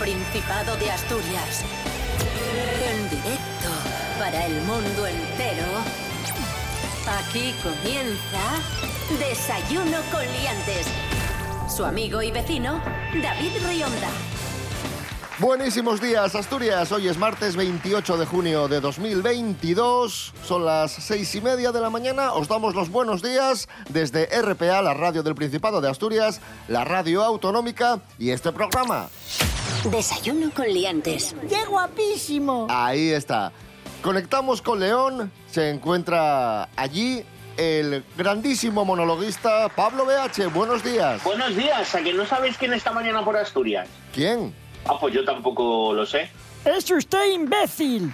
Principado de Asturias. En directo para el mundo entero. Aquí comienza Desayuno con Liantes. Su amigo y vecino, David Rionda. Buenísimos días, Asturias. Hoy es martes 28 de junio de 2022. Son las seis y media de la mañana. Os damos los buenos días desde RPA, la radio del Principado de Asturias, la radio autonómica y este programa. Desayuno con liantes. ¡Qué guapísimo! Ahí está. Conectamos con León. Se encuentra allí el grandísimo monologuista Pablo BH. Buenos días. Buenos días, a que no sabéis quién está mañana por Asturias. ¿Quién? Ah, pues yo tampoco lo sé. ¡Es usted imbécil!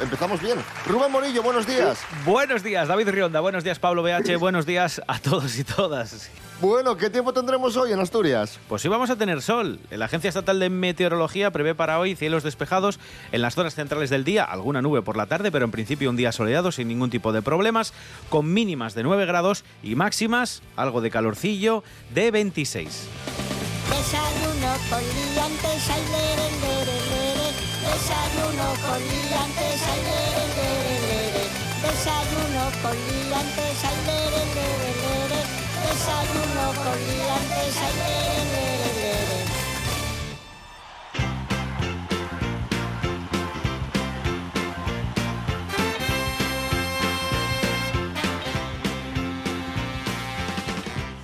Empezamos bien. Rubén Morillo, buenos días. Buenos días, David Rionda. Buenos días, Pablo BH. Buenos días a todos y todas. Bueno, ¿qué tiempo tendremos hoy en Asturias? Pues sí vamos a tener sol. La Agencia Estatal de Meteorología prevé para hoy cielos despejados en las zonas centrales del día, alguna nube por la tarde, pero en principio un día soleado sin ningún tipo de problemas, con mínimas de 9 grados y máximas, algo de calorcillo, de 26. Desayuno con liantes, ay, lere, lere, lere. Desayuno con liantes, ay, lere, lere, lere. Desayuno con liantes, ay, lere, lere, lere.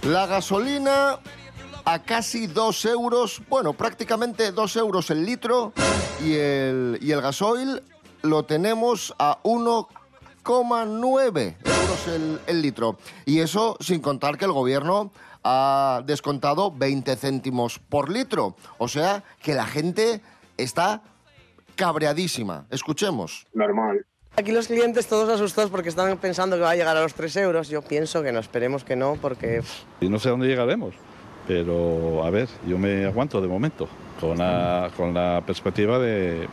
La gasolina a casi 2 euros, bueno, prácticamente 2 euros el litro y el, y el gasoil lo tenemos a 1,9 euros el, el litro. Y eso sin contar que el gobierno ha descontado 20 céntimos por litro. O sea que la gente está cabreadísima. Escuchemos. Normal. Aquí los clientes todos asustados porque están pensando que va a llegar a los 3 euros. Yo pienso que no, esperemos que no, porque y no sé a dónde llegaremos. Pero a ver, yo me aguanto de momento, con la, con la perspectiva de,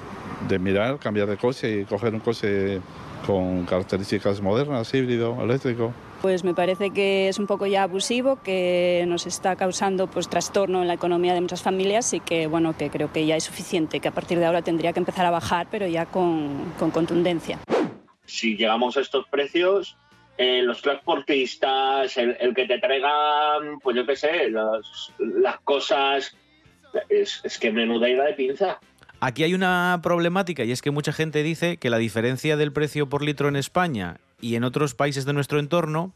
de mirar, cambiar de coche y coger un coche con características modernas, híbrido, eléctrico. Pues me parece que es un poco ya abusivo, que nos está causando pues trastorno en la economía de muchas familias y que bueno, que creo que ya es suficiente, que a partir de ahora tendría que empezar a bajar, pero ya con, con contundencia. Si llegamos a estos precios, eh, los transportistas, el, el que te traigan, pues yo qué sé, las, las cosas, es, es que menuda ida de pinza. Aquí hay una problemática y es que mucha gente dice que la diferencia del precio por litro en España y en otros países de nuestro entorno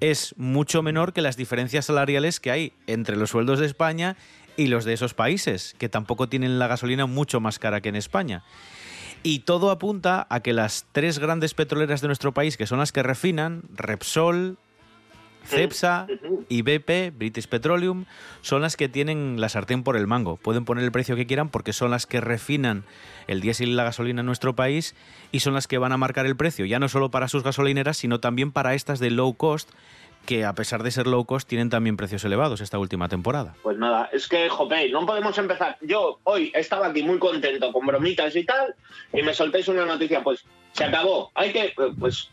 es mucho menor que las diferencias salariales que hay entre los sueldos de España y los de esos países, que tampoco tienen la gasolina mucho más cara que en España. Y todo apunta a que las tres grandes petroleras de nuestro país, que son las que refinan, Repsol, Cepsa y BP, British Petroleum, son las que tienen la sartén por el mango. Pueden poner el precio que quieran porque son las que refinan el diésel y la gasolina en nuestro país y son las que van a marcar el precio, ya no solo para sus gasolineras, sino también para estas de low cost, que a pesar de ser low cost tienen también precios elevados esta última temporada. Pues nada, es que, jope, no podemos empezar. Yo hoy estaba aquí muy contento con bromitas y tal, y me soltáis una noticia, pues se acabó. Hay que, pues,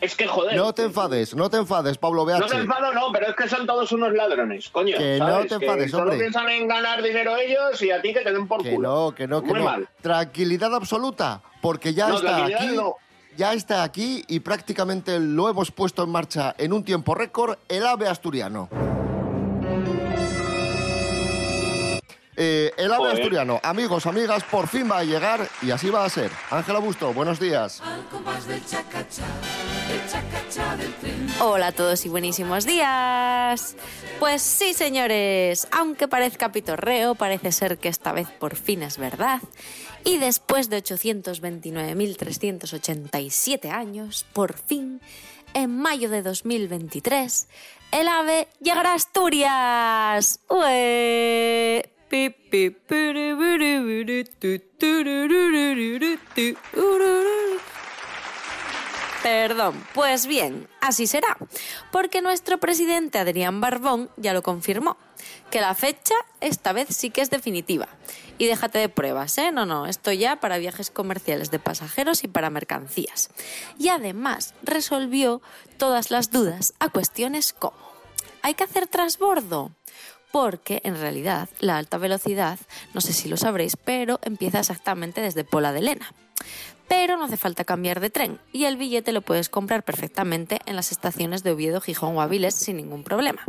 es que joder. No te enfades, no te enfades, Pablo BH. No me enfado, no, pero es que son todos unos ladrones, coño. Que no te enfades, solo hombre. piensan en ganar dinero ellos y a ti que te den por Que culo. no, que no, que Muy no. mal. Tranquilidad absoluta, porque ya No, está aquí. no. Ya está aquí y prácticamente lo hemos puesto en marcha en un tiempo récord, el AVE asturiano. Eh, el AVE asturiano, amigos, amigas, por fin va a llegar y así va a ser. Ángela Busto, buenos días. Hola a todos y buenísimos días. Pues sí, señores, aunque parezca pitorreo, parece ser que esta vez por fin es verdad. Y después de 829.387 años, por fin, en mayo de 2023, el ave llegará a Asturias. ¡Ué! Perdón, pues bien, así será, porque nuestro presidente Adrián Barbón ya lo confirmó, que la fecha esta vez sí que es definitiva. Y déjate de pruebas, ¿eh? No, no, esto ya para viajes comerciales de pasajeros y para mercancías. Y además resolvió todas las dudas a cuestiones como, ¿hay que hacer transbordo? Porque en realidad la alta velocidad, no sé si lo sabréis, pero empieza exactamente desde Pola de Lena. Pero no hace falta cambiar de tren y el billete lo puedes comprar perfectamente en las estaciones de Oviedo, Gijón o Avilés sin ningún problema.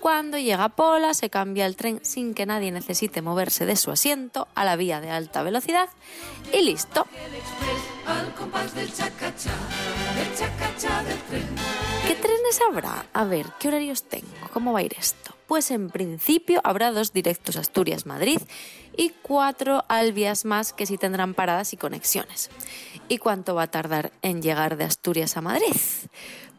Cuando llega a Pola se cambia el tren sin que nadie necesite moverse de su asiento a la vía de alta velocidad y listo. ¿Qué trenes habrá? A ver, ¿qué horarios tengo? ¿Cómo va a ir esto? Pues en principio habrá dos directos Asturias-Madrid y cuatro albias más que sí tendrán paradas y conexiones. ¿Y cuánto va a tardar en llegar de Asturias a Madrid?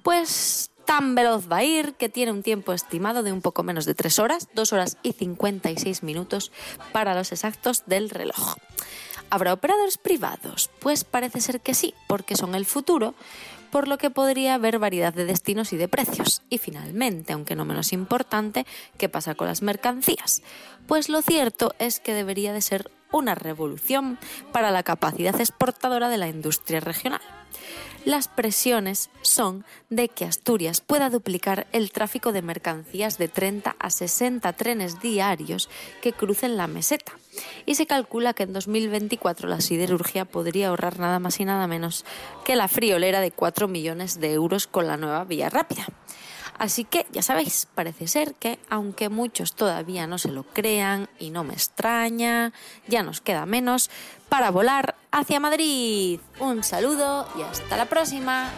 Pues tan veloz va a ir que tiene un tiempo estimado de un poco menos de 3 horas, 2 horas y 56 minutos para los exactos del reloj. ¿Habrá operadores privados? Pues parece ser que sí, porque son el futuro, por lo que podría haber variedad de destinos y de precios. Y finalmente, aunque no menos importante, ¿qué pasa con las mercancías? Pues lo cierto es que debería de ser una revolución para la capacidad exportadora de la industria regional. Las presiones son de que Asturias pueda duplicar el tráfico de mercancías de 30 a 60 trenes diarios que crucen la meseta. Y se calcula que en 2024 la siderurgia podría ahorrar nada más y nada menos que la friolera de 4 millones de euros con la nueva vía rápida. Así que ya sabéis, parece ser que aunque muchos todavía no se lo crean y no me extraña, ya nos queda menos para volar hacia Madrid. Un saludo y hasta la próxima.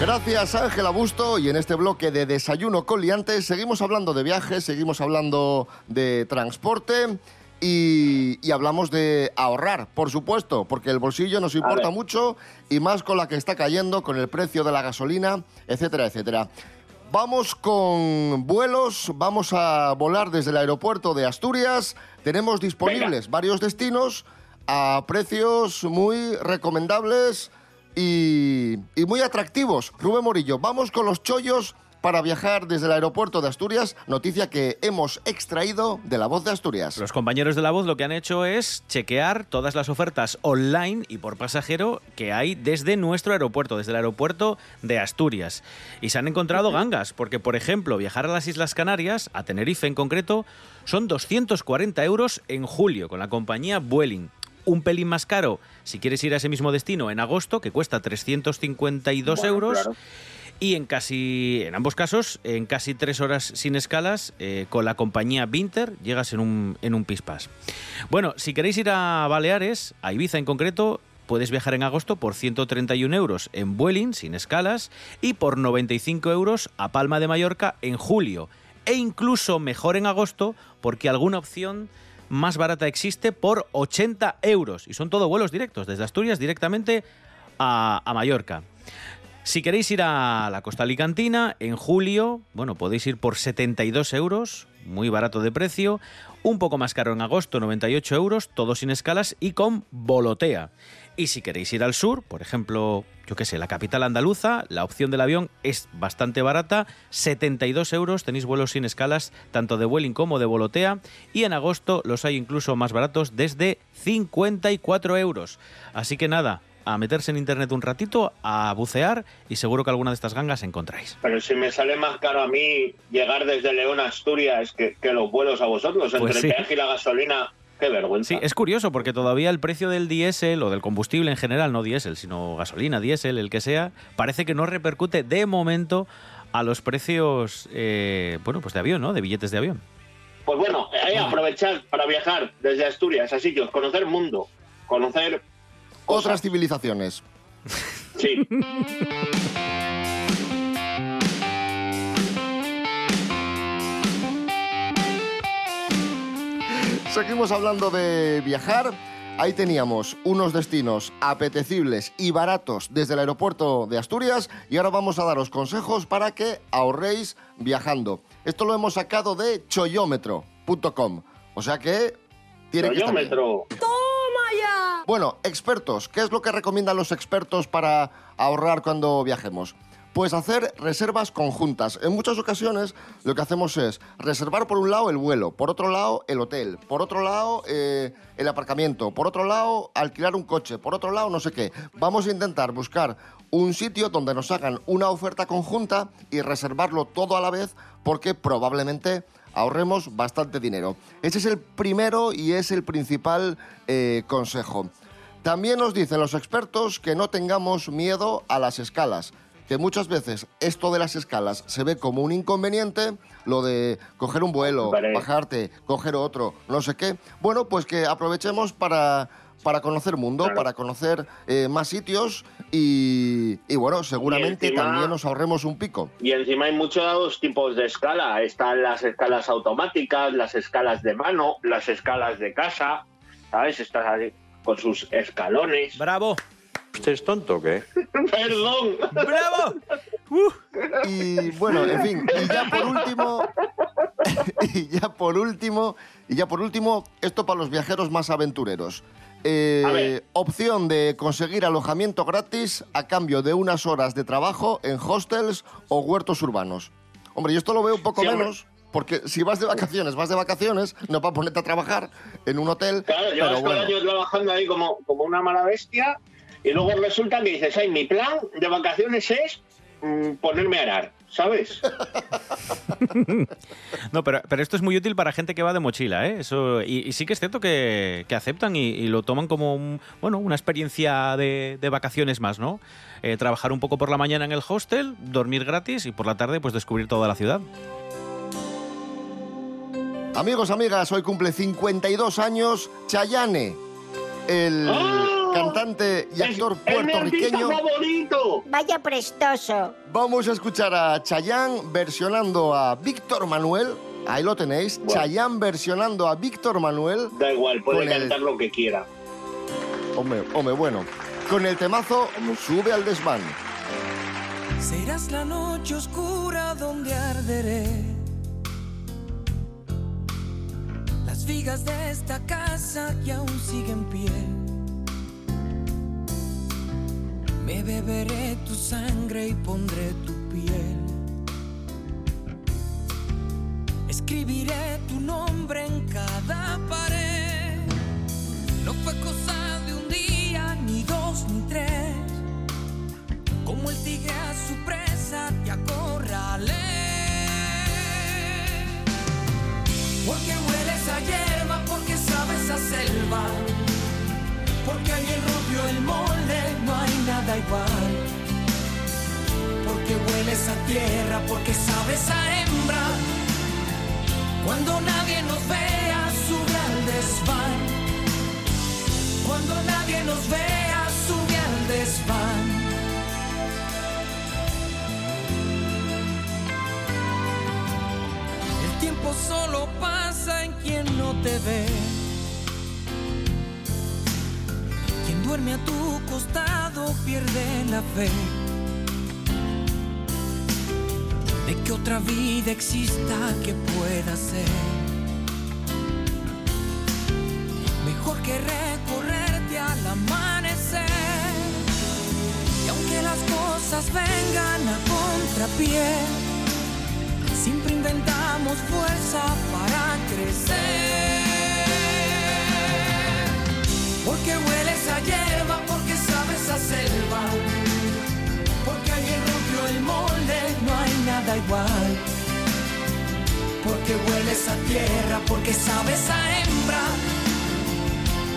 Gracias Ángela Busto y en este bloque de Desayuno con Liantes seguimos hablando de viajes, seguimos hablando de transporte y, y hablamos de ahorrar, por supuesto, porque el bolsillo nos importa mucho y más con la que está cayendo, con el precio de la gasolina, etcétera, etcétera. Vamos con vuelos, vamos a volar desde el aeropuerto de Asturias. Tenemos disponibles varios destinos a precios muy recomendables y, y muy atractivos. Rubén Morillo, vamos con los chollos para viajar desde el aeropuerto de Asturias, noticia que hemos extraído de la voz de Asturias. Los compañeros de la voz lo que han hecho es chequear todas las ofertas online y por pasajero que hay desde nuestro aeropuerto, desde el aeropuerto de Asturias. Y se han encontrado gangas, porque por ejemplo, viajar a las Islas Canarias, a Tenerife en concreto, son 240 euros en julio con la compañía Vueling un pelín más caro si quieres ir a ese mismo destino en agosto, que cuesta 352 Bueno, euros. claro. Y en casi, en ambos casos, en casi tres horas sin escalas, eh, con la compañía Vinter, llegas en un, en un pispas. Bueno, si queréis ir a Baleares, a Ibiza en concreto, puedes viajar en agosto por 131 euros en Vueling, sin escalas, y por 95 euros a Palma de Mallorca en julio. E incluso mejor en agosto, porque alguna opción más barata existe por 80 euros. Y son todo vuelos directos, desde Asturias directamente a, a Mallorca. Si queréis ir a la costa alicantina, en julio, bueno, podéis ir por 72 euros, muy barato de precio, un poco más caro en agosto, 98 euros, todo sin escalas y con volotea. Y si queréis ir al sur, por ejemplo, yo qué sé, la capital andaluza, la opción del avión es bastante barata, 72 euros, tenéis vuelos sin escalas, tanto de Vueling como de volotea, y en agosto los hay incluso más baratos desde 54 euros. Así que nada, a meterse en internet un ratito, a bucear y seguro que alguna de estas gangas encontráis. Pero si me sale más caro a mí llegar desde León a Asturias que, que los vuelos a vosotros, Pues entre sí. el peaje y la gasolina, qué vergüenza. Sí, es curioso porque todavía el precio del diésel o del combustible en general, no diésel, sino gasolina, diésel, el que sea, parece que no repercute de momento a los precios, eh, bueno, pues de avión, ¿no? De billetes de avión. Pues bueno, eh, aprovechar para viajar desde Asturias a sitios, conocer mundo, conocer Otras civilizaciones. Sí. Seguimos hablando de viajar. Ahí teníamos unos destinos apetecibles y baratos desde el aeropuerto de Asturias y ahora vamos a daros consejos para que ahorréis viajando. Esto lo hemos sacado de choyómetro.com. O sea que tiene que estar bien. Bueno, expertos, ¿qué es lo que recomiendan los expertos para ahorrar cuando viajemos? Pues hacer reservas conjuntas. En muchas ocasiones lo que hacemos es reservar por un lado el vuelo, por otro lado el hotel, por otro lado eh, el aparcamiento, por otro lado alquilar un coche, por otro lado no sé qué. Vamos a intentar buscar un sitio donde nos hagan una oferta conjunta y reservarlo todo a la vez porque probablemente ahorremos bastante dinero. Ese es el primero y es el principal eh, consejo. También nos dicen los expertos que no tengamos miedo a las escalas, que muchas veces esto de las escalas se ve como un inconveniente, lo de coger un vuelo, Vale. bajarte, coger otro, no sé qué. Bueno, pues que aprovechemos para, para conocer mundo, Claro. para conocer eh, más sitios y, y bueno, seguramente encima- también nos ahorremos un pico. Y encima hay muchos tipos de escala. Están las escalas automáticas, las escalas de mano, las escalas de casa, ¿sabes? Estás ahí con sus escalones. ¡Bravo! ¿Usted es tonto o qué? Perdón. ¡Bravo! Y bueno, en fin, y ya por último, y ya por último, y ya por último, esto para los viajeros más aventureros. Eh, opción de conseguir alojamiento gratis a cambio de unas horas de trabajo en hostels o huertos urbanos. Hombre, yo esto lo veo un poco Sí, hombre. menos, porque si vas de vacaciones, vas de vacaciones, no para ponerte a trabajar en un hotel. Claro, llevas pero bueno. año trabajando ahí como, como una mala bestia y luego resulta que dices, ay, mi plan de vacaciones es mm, ponerme a arar, ¿sabes? No, pero, pero esto es muy útil para gente que va de mochila, ¿eh? Eso, y, y sí que es cierto que, que aceptan y, y lo toman como un- bueno, una experiencia de, de vacaciones más, ¿no? Eh, trabajar un poco por la mañana en el hostel, dormir gratis y por la tarde pues descubrir toda la ciudad. Amigos, amigas, hoy cumple 52 años Chayane, el ¡Ah! cantante y actor Es- puertorriqueño. favorito! Vaya prestoso. Vamos a escuchar a Chayanne versionando a Víctor Manuel. Ahí lo tenéis, Bueno. Chayanne versionando a Víctor Manuel. Da igual, puede el- cantar lo que quiera. Hombre, hombre, bueno. Con el temazo Sube al desván. Serás la noche oscura donde arderé. Vigas de esta casa que aún siguen en pie. Me beberé tu sangre y pondré tu piel. Escribiré tu nombre en cada pared. No fue cosa de un día, ni dos, ni tres. Como el tigre a su presa te porque sabes a selva. Porque alguien rompió el molde, no hay nada igual. Porque hueles a tierra, porque sabes a hembra. Cuando nadie nos vea, sube al desván. Cuando nadie nos vea, sube al desván. Quien duerme a tu costado pierde la fe. De que otra vida exista que pueda ser. Mejor que recorrerte al amanecer. Y aunque las cosas vengan a contrapié, siempre inventamos fuerza para crecer. Porque hueles a hierba, porque sabes a selva. Porque alguien rompió el molde, no hay nada igual. Porque hueles a tierra, porque sabes a hembra.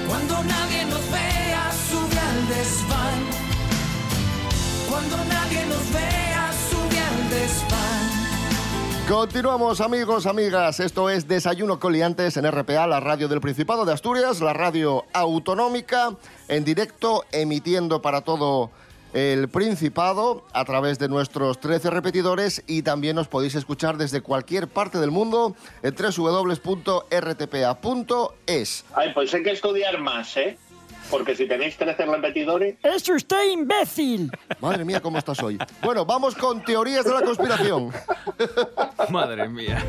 Cuando nadie nos vea, sube al desván. Cuando nadie nos vea. Continuamos, amigos, amigas. Esto es Desayuno Coliantes en RPA, la radio del Principado de Asturias, la radio autonómica, en directo, emitiendo para todo el Principado a través de nuestros 13 repetidores y también os podéis escuchar desde cualquier parte del mundo en www.rtpa.es. Ay, pues hay que estudiar más, ¿eh? Porque si tenéis 13 repetidores... ¡Es usted imbécil! Madre mía, ¿cómo estás hoy? Bueno, vamos con teorías de la conspiración. Madre mía.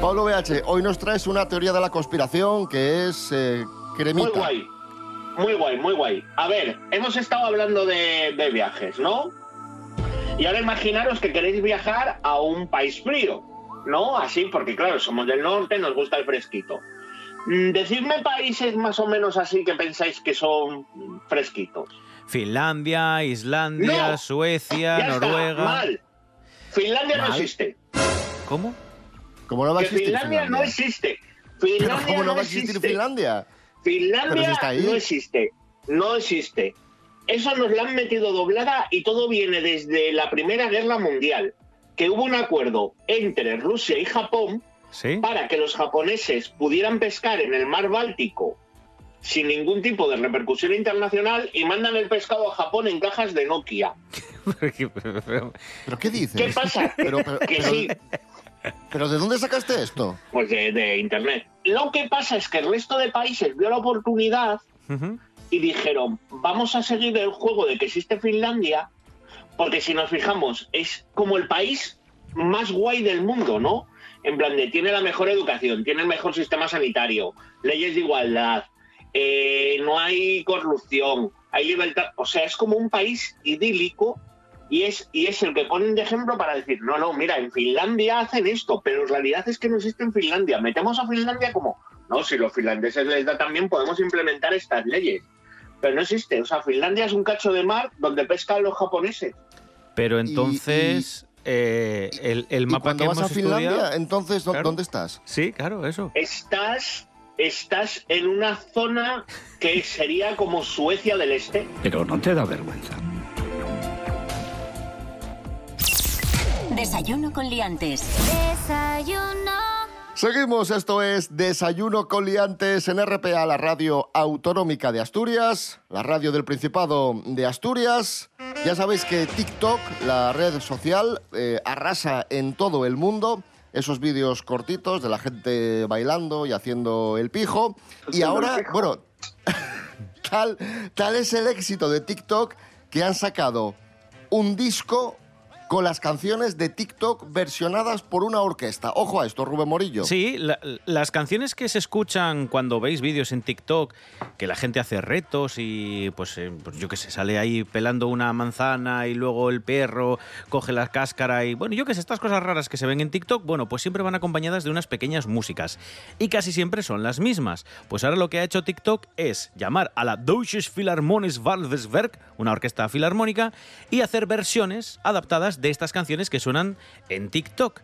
Pablo BH, hoy nos traes una teoría de la conspiración que es eh, cremita. Muy guay. Muy guay, muy guay. A ver, hemos estado hablando de, de viajes, ¿no? Y ahora imaginaros que queréis viajar a un país frío, ¿no? Así, porque claro, somos del norte, nos gusta el fresquito. Mm, Decidme países más o menos así que pensáis que son fresquitos. Finlandia, Islandia, No. Suecia, Ya está, Noruega. mal. Finlandia no existe. ¿Cómo? ¿Cómo no va a Que existir Finlandia, Finlandia? no existe. ¿Pero Finlandia cómo no no va a existir existe. Finlandia? Finlandia si no existe. No existe. Eso nos lo han metido doblada y todo viene desde la Primera Guerra Mundial, que hubo un acuerdo entre Rusia y Japón ¿Sí? para que los japoneses pudieran pescar en el mar Báltico sin ningún tipo de repercusión internacional y mandan el pescado a Japón en cajas de Nokia. ¿Pero qué dices? ¿Ququé pasa? Pero, pero- que pero- sí, ¿pero de dónde sacaste esto? pues de, de internet. Lo que pasa es que el resto de países vio la oportunidad y dijeron, vamos a seguir el juego de que existe Finlandia, porque si nos fijamos, es como el país más guay del mundo, ¿no? En plan de, tiene la mejor educación, tiene el mejor sistema sanitario, leyes de igualdad, eh, no hay corrupción, hay libertad, o sea, es como un país idílico y es, y es el que ponen de ejemplo para decir, no, no, mira, en Finlandia hacen esto, pero en realidad es que no existe en Finlandia. Metemos a Finlandia como, no, si los finlandeses les da también, podemos implementar estas leyes. Pero no existe, o sea, Finlandia es un cacho de mar donde pescan los japoneses. Pero entonces, eh, el, el ¿Y mapa cuando que vas hemos a Finlandia, estudiado- entonces, ¿dó- Claro. ¿dónde estás? Sí, claro, eso. Estás, estás en una zona que sería como Suecia del Este. Pero no te da vergüenza. Desayuno con liantes. Desayuno. Seguimos, esto es Desayuno con Liantes en RPA, la radio autonómica de Asturias, la radio del Principado de Asturias. Ya sabéis que TikTok, la red social, eh, arrasa en todo el mundo. Esos vídeos cortitos de la gente bailando y haciendo el pijo. Y ahora, pijo. bueno, tal, tal es el éxito de TikTok que han sacado un disco con las canciones de TikTok versionadas por una orquesta. Ojo a esto, Rubén Morillo. Sí, la- las canciones que se escuchan cuando veis vídeos en TikTok, que la gente hace retos y pues, eh, pues yo que sé, sale ahí pelando una manzana y luego el perro coge la cáscara y bueno, yo que sé, estas cosas raras que se ven en TikTok, bueno, pues siempre van acompañadas de unas pequeñas músicas y casi siempre son las mismas. Pues ahora lo que ha hecho TikTok es llamar a la Deutsches Philharmonis Waldeswerk, una orquesta filarmónica, y hacer versiones adaptadas de estas canciones que suenan en TikTok.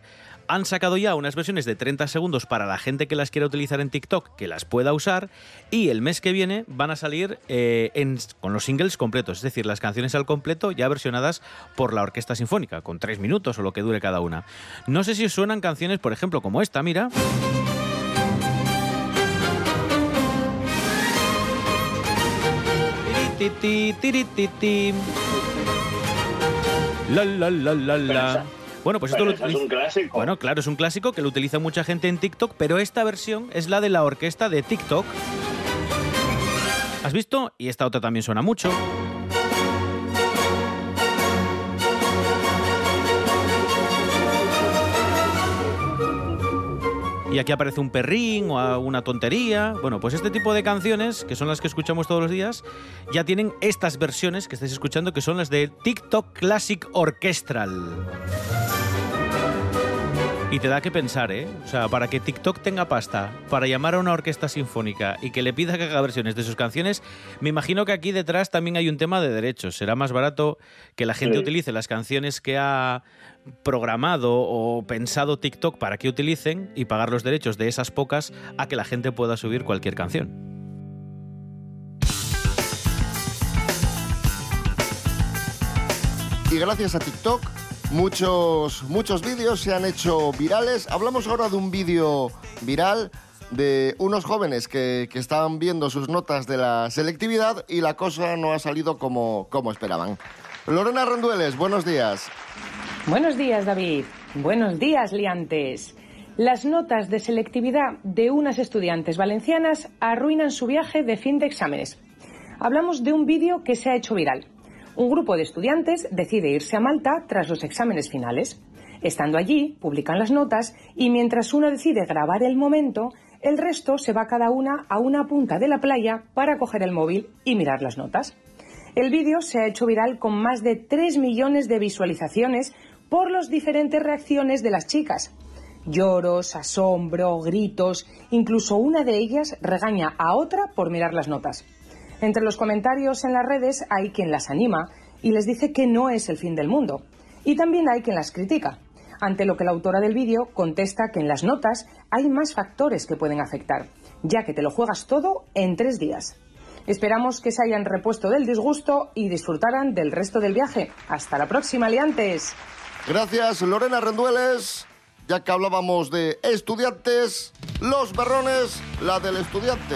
Han sacado ya unas versiones de 30 segundos para la gente que las quiera utilizar en TikTok, que las pueda usar, y el mes que viene van a salir eh, con los singles completos, es decir, las canciones al completo ya versionadas por la Orquesta Sinfónica, con tres minutos o lo que dure cada una. No sé si suenan canciones, por ejemplo, como esta, mira. La, la, la, la, la. Bueno, pues esto lo eso es utiliza- un clásico. Bueno, claro, es un clásico que lo utiliza mucha gente en TikTok, pero esta versión es la de la orquesta de TikTok. ¿Has visto? Y esta otra también suena mucho. Y aquí aparece un perrín o una tontería. Bueno, pues este tipo de canciones, que son las que escuchamos todos los días, ya tienen estas versiones que estáis escuchando, que son las de TikTok Classic Orchestral. Y te da que pensar, ¿eh? O sea, para que TikTok tenga pasta, para llamar a una orquesta sinfónica y que le pida que haga versiones de sus canciones, me imagino que aquí detrás también hay un tema de derechos. Será más barato que la gente Sí. utilice las canciones que ha programado o pensado TikTok para que utilicen y pagar los derechos de esas pocas a que la gente pueda subir cualquier canción. Y gracias a TikTok, muchos, muchos vídeos se han hecho virales. Hablamos ahora de un vídeo viral de unos jóvenes que, que estaban viendo sus notas de la selectividad y la cosa no ha salido como, como esperaban. Lorena Rendueles, buenos días. Buenos días, David. Buenos días, liantes. Las notas de selectividad de unas estudiantes valencianas arruinan su viaje de fin de exámenes. Hablamos de un vídeo que se ha hecho viral. Un grupo de estudiantes decide irse a Malta tras los exámenes finales. Estando allí, publican las notas y mientras una decide grabar el momento, el resto se va cada una a una punta de la playa para coger el móvil y mirar las notas. El vídeo se ha hecho viral con más de 3 millones de visualizaciones por las diferentes reacciones de las chicas. Lloros, asombro, gritos, incluso una de ellas regaña a otra por mirar las notas. Entre los comentarios en las redes hay quien las anima y les dice que no es el fin del mundo. Y también hay quien las critica, ante lo que la autora del vídeo contesta que en las notas hay más factores que pueden afectar, ya que te lo juegas todo en tres días. Esperamos que se hayan repuesto del disgusto y disfrutaran del resto del viaje. Hasta la próxima, liantes. Gracias, Lorena Rendueles. Ya que hablábamos de estudiantes, los berrones, la del estudiante.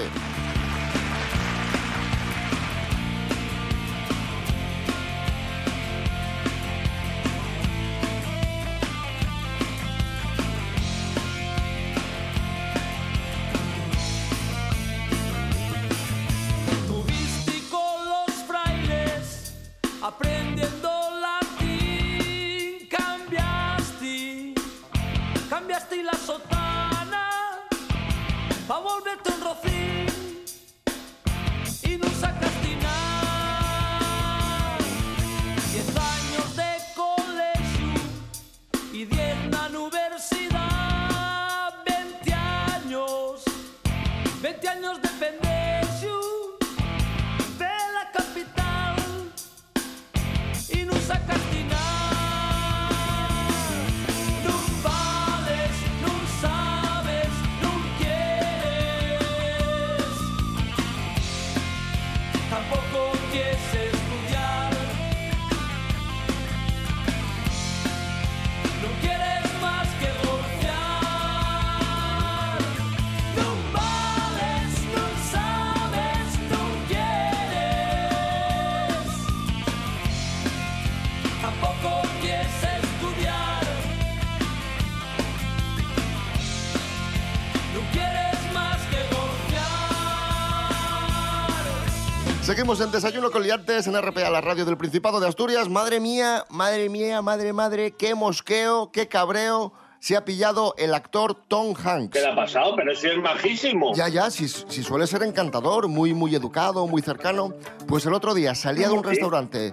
Seguimos en Desayuno con Liantes en RPA, la radio del Principado de Asturias. Madre mía, madre mía, madre, madre, qué mosqueo, qué cabreo se ha pillado el actor Tom Hanks. ¿Qué le ha pasado? Pero si es majísimo. Ya, ya, si, si suele ser encantador, muy, muy educado, muy cercano. Pues el otro día salía de un restaurante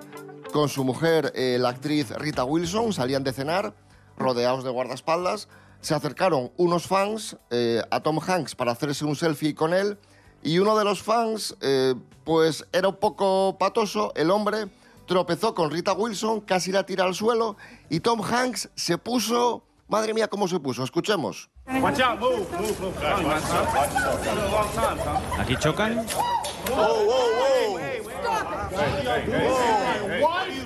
con su mujer, eh, la actriz Rita Wilson, salían de cenar, rodeados de guardaespaldas. Se acercaron unos fans eh, a Tom Hanks para hacerse un selfie con él. Y uno de los fans, eh, pues era un poco patoso, el hombre tropezó con Rita Wilson, casi la tira al suelo. Y Tom Hanks se puso. Madre mía, cómo se puso. Escuchemos. Aquí chocan. Whoa, whoa, whoa.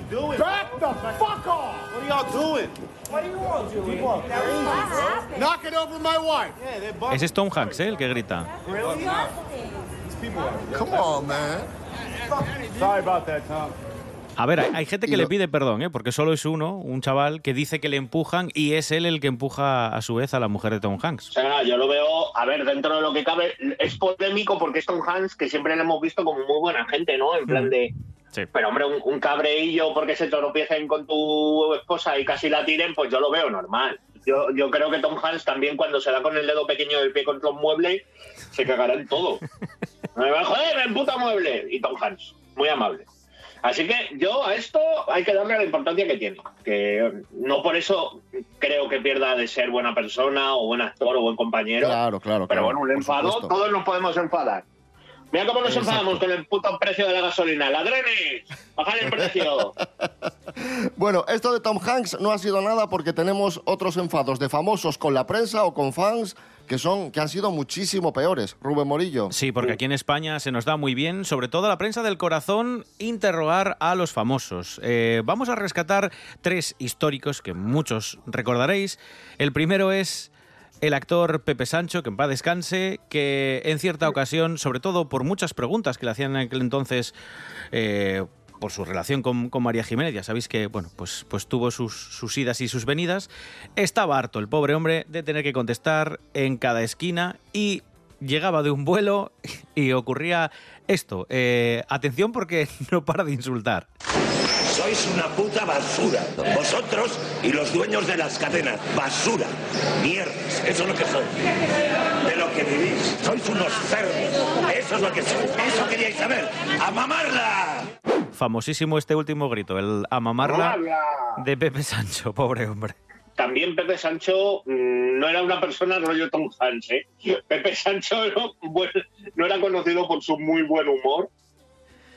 Doing? Back the fuck off! What are y'all doing? What are you all doing? People are crazy, bro. Knock it over my wife. Yeah, they're bugging. Ese es Tom Hanks, ¿eh? el que grita. Really? These people are... Come on, man. Sorry about that, Tom. A ver, hay, hay gente que le pide perdón, ¿eh? porque solo es uno, un chaval, que dice que le empujan y es él el que empuja a su vez a la mujer de Tom Hanks. O sea, yo lo veo, a ver, dentro de lo que cabe, es polémico porque es Tom Hanks, que siempre le hemos visto como muy buena gente, ¿no? En plan de, Sí. pero hombre, un, un cabreillo porque se tropiecen con tu esposa y casi la tiren, pues yo lo veo normal. Yo, yo creo que Tom Hanks también cuando se da con el dedo pequeño del pie contra un mueble, se cagará en todo. Me va a joder, el puto mueble. Y Tom Hanks, muy amable. Así que yo a esto hay que darle la importancia que tiene. Que no por eso creo que pierda de ser buena persona o buen actor o buen compañero. Claro, claro. Pero claro, bueno, un enfado, supuesto. todos nos podemos enfadar. Mira cómo nos Exacto. enfadamos con el puto precio de la gasolina. ¡Ladrones! ¡Bajad el precio! Bueno, esto de Tom Hanks no ha sido nada porque tenemos otros enfados de famosos con la prensa o con fans que son que han sido muchísimo peores. Rubén Morillo. Sí, porque aquí en España se nos da muy bien, sobre todo la prensa del corazón, interrogar a los famosos. Eh, vamos a rescatar tres históricos que muchos recordaréis. El primero es el actor Pepe Sancho, que en paz descanse, que en cierta ocasión, sobre todo por muchas preguntas que le hacían en aquel entonces... eh, por su relación con, con María Jiménez, ya sabéis que bueno, pues, pues tuvo sus, sus idas y sus venidas. Estaba harto el pobre hombre de tener que contestar en cada esquina y llegaba de un vuelo y ocurría esto. Eh, atención porque no para de insultar. Sois una puta basura. Vosotros y los dueños de las cadenas. Basura. Mierdas. Eso es lo que sois. De lo que vivís. Sois unos cerdos. Eso es lo que sois. Eso queríais saber. ¡A mamarla! famosísimo este último grito, el a mamarla Mamarla. de Pepe Sancho, pobre hombre. También Pepe Sancho mm, no era una persona rollo Tom Hanks, ¿eh? Pepe Sancho no, bueno, no era conocido por su muy buen humor,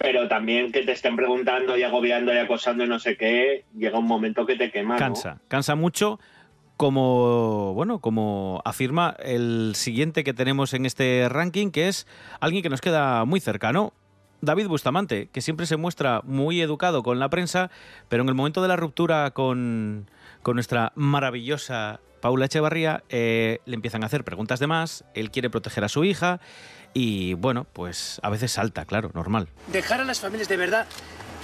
pero también que te estén preguntando y agobiando y acosando y no sé qué, llega un momento que te quema. Cansa, cansa mucho. Como bueno, como afirma el siguiente que tenemos en este ranking, que es alguien que nos queda muy cercano, David Bustamante, que siempre se muestra muy educado con la prensa, pero en el momento de la ruptura con, con nuestra maravillosa Paula Echevarría, eh, le empiezan a hacer preguntas de más, él quiere proteger a su hija y bueno, pues a veces salta, claro, normal. Dejar a las familias de verdad.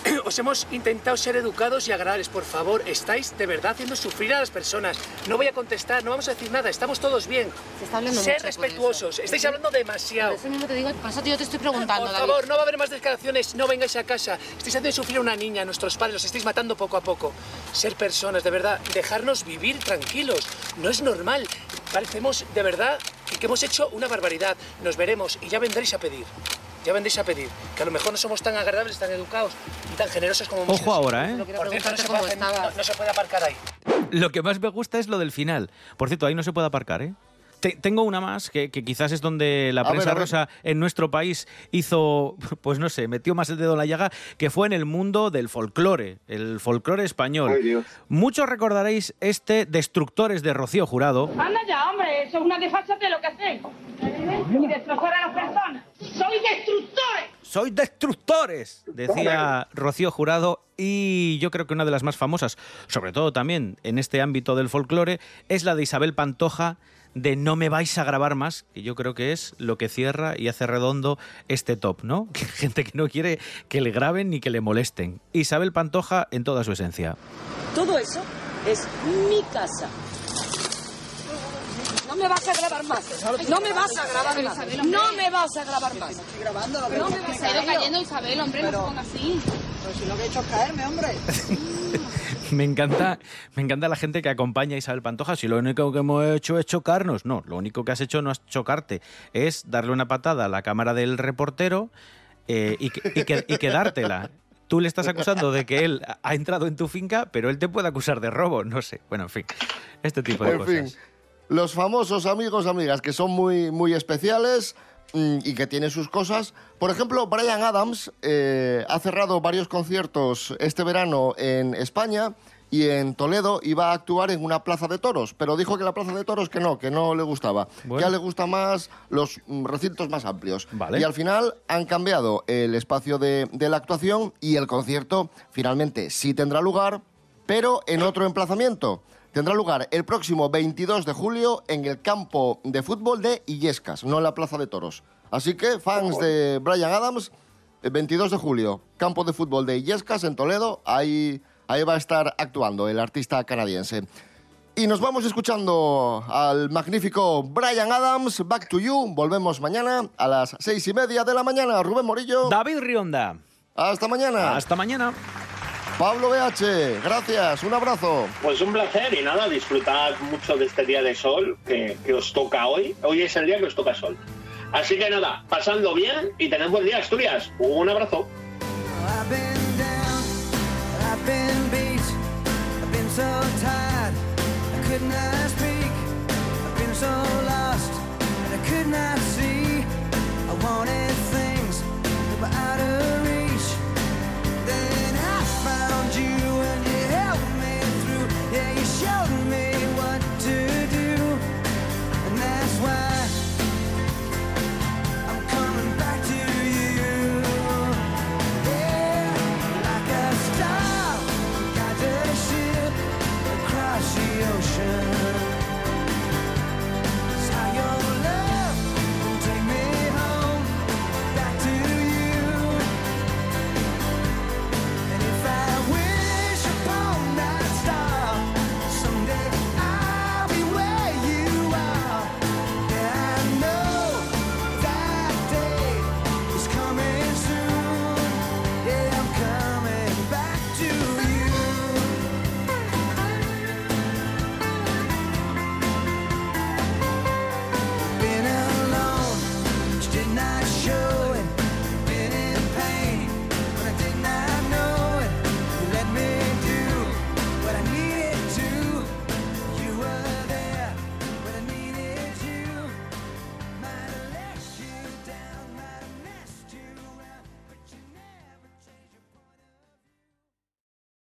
Os hemos intentado ser educados y agradables. Por favor, estáis de verdad haciendo sufrir a las personas. No voy a contestar, no vamos a decir nada. Estamos todos bien. Se está hablando Ser mucho respetuosos. Estáis hablando demasiado. Por eso mismo te digo, por eso yo te estoy preguntando, Por David. favor, no va a haber más declaraciones. No vengáis a casa. Estáis haciendo sufrir a una niña, a nuestros padres. Los estáis matando poco a poco. Ser personas, de verdad. Dejarnos vivir tranquilos. No es normal. Parecemos, de verdad, que hemos hecho una barbaridad. Nos veremos y ya vendréis a pedir. Ya vendréis a pedir. Que a lo mejor no somos tan agradables, tan educados y tan generosos como Ojo ahora, ¿eh? Por cierto, no se, puede, no- no se puede aparcar ahí. Lo que más me gusta es lo del final. Por cierto, ahí no se puede aparcar, ¿eh? Te- tengo una más que, que quizás es donde la A prensa ver. rosa en nuestro país hizo, pues no sé, metió más el dedo en la llaga, que fue en el mundo del folclore, el folclore español. Ay, Dios. Muchos recordaréis este Destructores de Rocío Jurado. Anda ya, hombre, eso es una desfachate lo que hacéis. Y destrozar a las personas. ¡Soy destructores! ¡Soy destructores! Decía Rocío Jurado. Y yo creo que una de las más famosas, sobre todo también en este ámbito del folclore, es la de Isabel Pantoja de No me vais a grabar más, que yo creo que es lo que cierra y hace redondo este top, ¿no? Que gente que no quiere que le graben ni que le molesten. Isabel Pantoja en toda su esencia. Todo eso es mi casa. No me vas a grabar más. No me vas a grabar más. No me vas a grabar más. No me vas a Se ha ido cayendo. Isabel, hombre, no se ponga así. Pero si lo que he hecho es caerme, hombre. Me encanta, me encanta la gente que acompaña a Isabel Pantoja. Si lo único que hemos hecho es chocarnos. No, lo único que has hecho no es chocarte. Es darle una patada a la cámara del reportero eh, y, que- y que- y quedártela. Tú le estás acusando de que él ha entrado en tu finca, pero él te puede acusar de robo. No sé. Bueno, en fin. Este tipo de En cosas. fin, los famosos amigos, amigas, que son muy, muy especiales mm, y que tienen sus cosas. Por ejemplo, Brian Adams eh, ha cerrado varios conciertos este verano en España y en Toledo iba a actuar en una plaza de toros, pero dijo que la plaza de toros que no, que no le gustaba. Bueno. Que a él le gusta más los mm, recintos más amplios. Vale. Y al final han cambiado el espacio de, de la actuación y el concierto finalmente sí tendrá lugar, pero en otro emplazamiento. Tendrá lugar el próximo 22 de julio en el campo de fútbol de Illescas, no en la Plaza de Toros. Así que, fans de Brian Adams, el 22 de julio, campo de fútbol de Illescas en Toledo, ahí, ahí va a estar actuando el artista canadiense. Y nos vamos escuchando al magnífico Brian Adams, Back to You. Volvemos mañana a las seis y media de la mañana. Rubén Morillo. David Rionda. Hasta mañana. Hasta mañana. Pablo BH, gracias, un abrazo. Pues un placer y nada, disfrutad mucho de este día de sol que, que os toca hoy. Hoy es el día que os toca sol. Así que nada, pasando bien y tened buen día, Asturias. Un abrazo. shouting